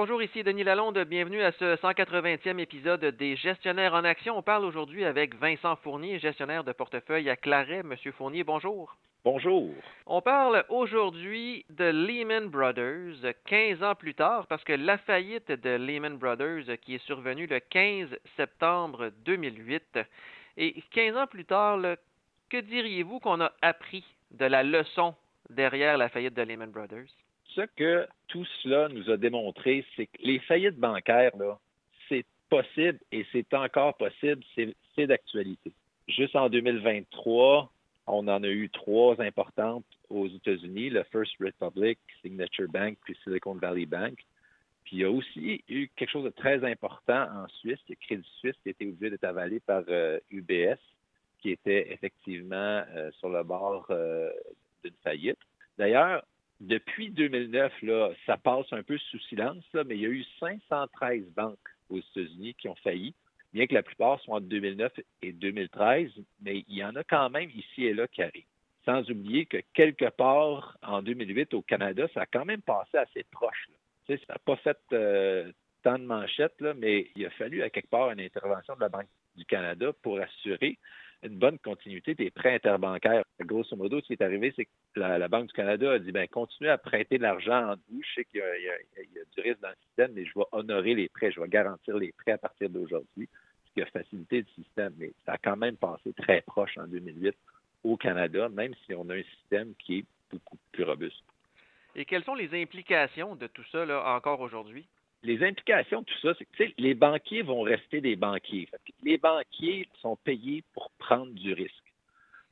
Bonjour, ici Denis Lalonde. Bienvenue à ce 180e épisode des Gestionnaires en Action. On parle aujourd'hui avec Vincent Fournier, gestionnaire de portefeuille à Claret. Monsieur Fournier, bonjour. Bonjour. On parle aujourd'hui de Lehman Brothers 15 ans plus tard parce que la faillite de Lehman Brothers qui est survenue le 15 septembre 2008 et 15 ans plus tard, que diriez-vous qu'on a appris de la leçon derrière la faillite de Lehman Brothers? Ce que tout cela nous a démontré, c'est que les faillites bancaires, là, c'est possible et c'est encore possible, c'est d'actualité. Juste en 2023, on en a eu trois importantes aux États-Unis, le First Republic, Signature Bank, puis Silicon Valley Bank. Puis il y a aussi eu quelque chose de très important en Suisse, le Crédit Suisse qui a été obligé d'être avalé par UBS, euh, qui était effectivement euh, sur le bord euh, d'une faillite. D'ailleurs, depuis 2009, là, ça passe un peu sous silence, mais il y a eu 513 banques aux États-Unis qui ont failli, bien que la plupart soient entre 2009 et 2013, mais il y en a quand même ici et là qui arrivent. Sans oublier que quelque part en 2008 au Canada, ça a quand même passé assez proche. ça n'a pas fait euh, tant de manchettes, là, mais il a fallu à quelque part une intervention de la Banque du Canada pour assurer une bonne continuité des prêts interbancaires. Grosso modo, ce qui est arrivé, c'est que la, Banque du Canada a dit ben continuez à prêter de l'argent en vous. Je sais qu'il y, a du risque dans le système, mais je vais honorer les prêts, je vais garantir les prêts à partir d'aujourd'hui, ce qui a facilité le système. Mais ça a quand même passé très proche en 2008 au Canada, même si on a un système qui est beaucoup plus robuste. Et quelles sont les implications de tout ça là, encore aujourd'hui? Les implications de tout ça, c'est que les banquiers vont rester des banquiers. Les banquiers sont payés pour prendre du risque.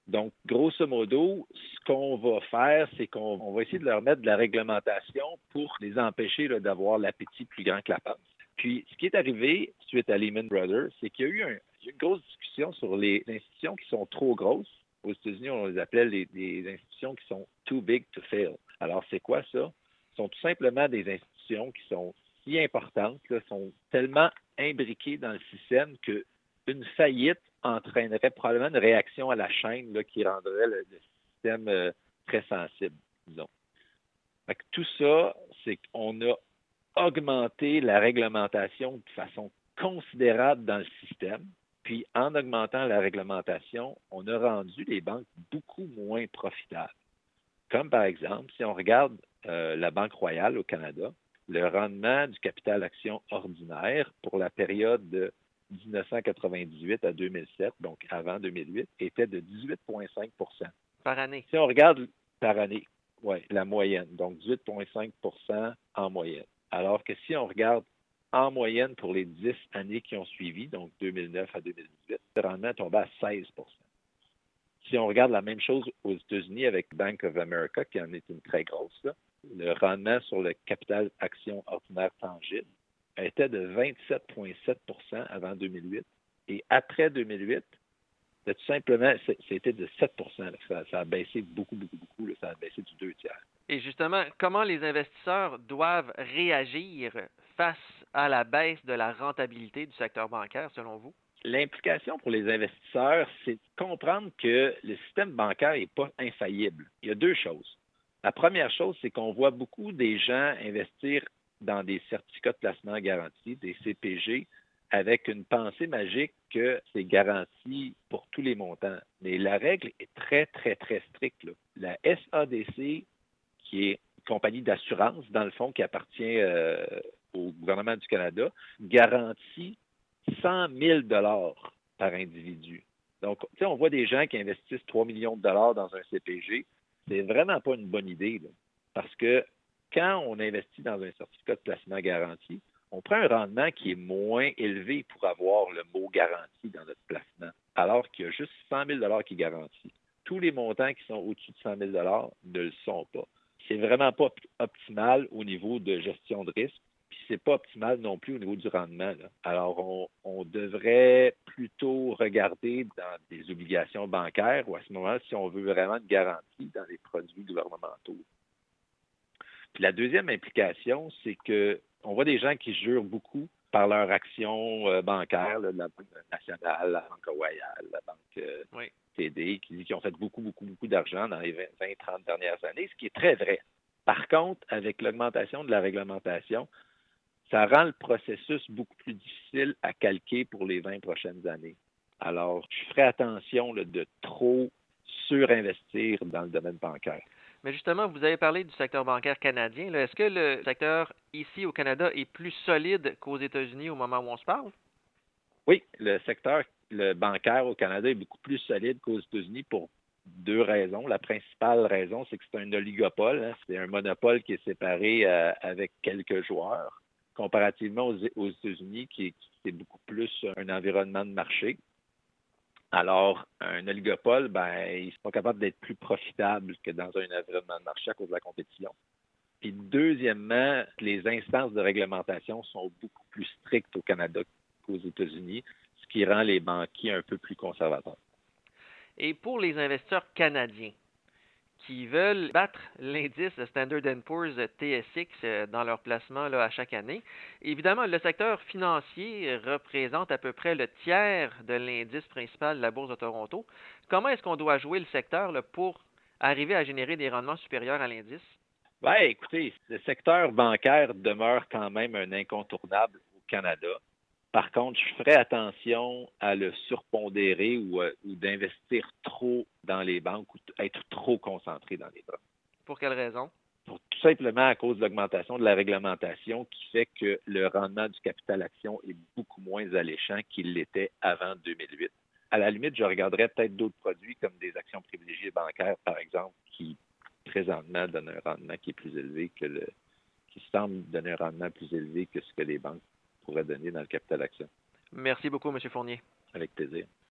Donc, grosso modo, ce qu'on va faire, c'est qu'on va essayer de leur mettre de la réglementation pour les empêcher d'avoir l'appétit plus grand que la panse. Puis, ce qui est arrivé suite à Lehman Brothers, c'est qu'il y a eu une grosse discussion sur les institutions qui sont trop grosses. Aux États-Unis, on les appelait les, les institutions qui sont too big to fail. Alors, c'est quoi ça? Ce sont tout simplement des institutions qui sont importantes, sont tellement imbriquées dans le système qu'une faillite entraînerait probablement une réaction à la chaîne qui rendrait le, système euh, très sensible, disons. tout ça, c'est qu'on a augmenté la réglementation de façon considérable dans le système. Puis, en augmentant la réglementation, on a rendu les banques beaucoup moins profitables. Comme par exemple, si on regarde euh, la Banque royale au Canada, le rendement du capital action ordinaire pour la période de 1998 à 2007, donc avant 2008, était de 18,5% Par année. Si on regarde par année, oui, la moyenne, donc 18,5% en moyenne. Alors que si on regarde en moyenne pour les 10 années qui ont suivi, donc 2009 à 2018, le rendement est tombé à 16% Si on regarde la même chose aux États-Unis avec Bank of America, qui en est une très grosse, là, le rendement sur le capital action ordinaire tangible était de 27,7% avant 2008. Et après 2008, tout simplement, c'était de 7% ça, a baissé beaucoup, beaucoup, beaucoup. ça a baissé du deux tiers. Et justement, comment les investisseurs doivent réagir face à la baisse de la rentabilité du secteur bancaire, selon vous? L'implication pour les investisseurs, c'est de comprendre que le système bancaire n'est pas infaillible. Il y a deux choses. La première chose, c'est qu'on voit beaucoup des gens investir dans des certificats de placement garantis, des CPG, avec une pensée magique que c'est garanti pour tous les montants. Mais la règle est très, très, très stricte. La SADC, qui est une compagnie d'assurance, dans le fond, qui appartient euh, au gouvernement du Canada, garantit 100 000 par individu. Donc, on voit des gens qui investissent 3 millions de dollars dans un CPG c'est vraiment pas une bonne idée. parce que quand on investit dans un certificat de placement garanti, on prend un rendement qui est moins élevé pour avoir le mot garanti dans notre placement, alors qu'il y a juste 100 000 qui garantit. Tous les montants qui sont au-dessus de 100 000 ne le sont pas. C'est vraiment pas optimal au niveau de gestion de risque c'est pas optimal non plus au niveau du rendement. Alors, on, devrait plutôt regarder dans des obligations bancaires ou à ce moment si on veut vraiment une garantie dans les produits gouvernementaux. Puis la deuxième implication, c'est que on voit des gens qui jurent beaucoup par leur action euh, bancaire, la Banque nationale, la Banque royale, la Banque euh, TD, qui, qui ont fait beaucoup, beaucoup, beaucoup d'argent dans les 20-30 dernières années, ce qui est très vrai. Par contre, avec l'augmentation de la réglementation, ça rend le processus beaucoup plus difficile à calquer pour les 20 prochaines années. Alors, je ferai attention de trop surinvestir dans le domaine bancaire. Mais justement, vous avez parlé du secteur bancaire canadien. Est-ce que le secteur ici au Canada est plus solide qu'aux États-Unis au moment où on se parle? Oui, le secteur le bancaire au Canada est beaucoup plus solide qu'aux États-Unis pour deux raisons. La principale raison, c'est que c'est un oligopole. Hein. C'est un monopole qui est séparé euh, avec quelques joueurs, comparativement aux, États-Unis, qui, est beaucoup plus un environnement de marché. Alors, un oligopole, ben, ils sont pas capables d'être plus profitables que dans un environnement de marché à cause de la compétition. Puis deuxièmement, les instances de réglementation sont beaucoup plus strictes au Canada qu'aux États-Unis, ce qui rend les banquiers un peu plus conservateurs. Et pour les investisseurs canadiens, qui veulent battre l'indice Standard Poor's TSX euh, dans leur placement à chaque année. Évidemment, le secteur financier représente à peu près le tiers de l'indice principal de la Bourse de Toronto. Comment est-ce qu'on doit jouer le secteur pour arriver à générer des rendements supérieurs à l'indice? Bien, écoutez, le secteur bancaire demeure quand même un incontournable au Canada. Par contre, je ferai attention à le surpondérer ou, euh, ou d'investir trop dans les banques ou être trop concentré dans les banques. Pour quelle raison? Pour, tout simplement à cause de l'augmentation de la réglementation qui fait que le rendement du capital action est beaucoup moins alléchant qu'il l'était avant 2008. À la limite, je regarderais peut-être d'autres produits comme des actions privilégiées bancaires, par exemple, qui présentement donnent un rendement qui est plus élevé que le qui semble donner un rendement plus élevé que ce que les banques pourrait donner dans le capital action. Merci beaucoup, M. Fournier. Avec plaisir.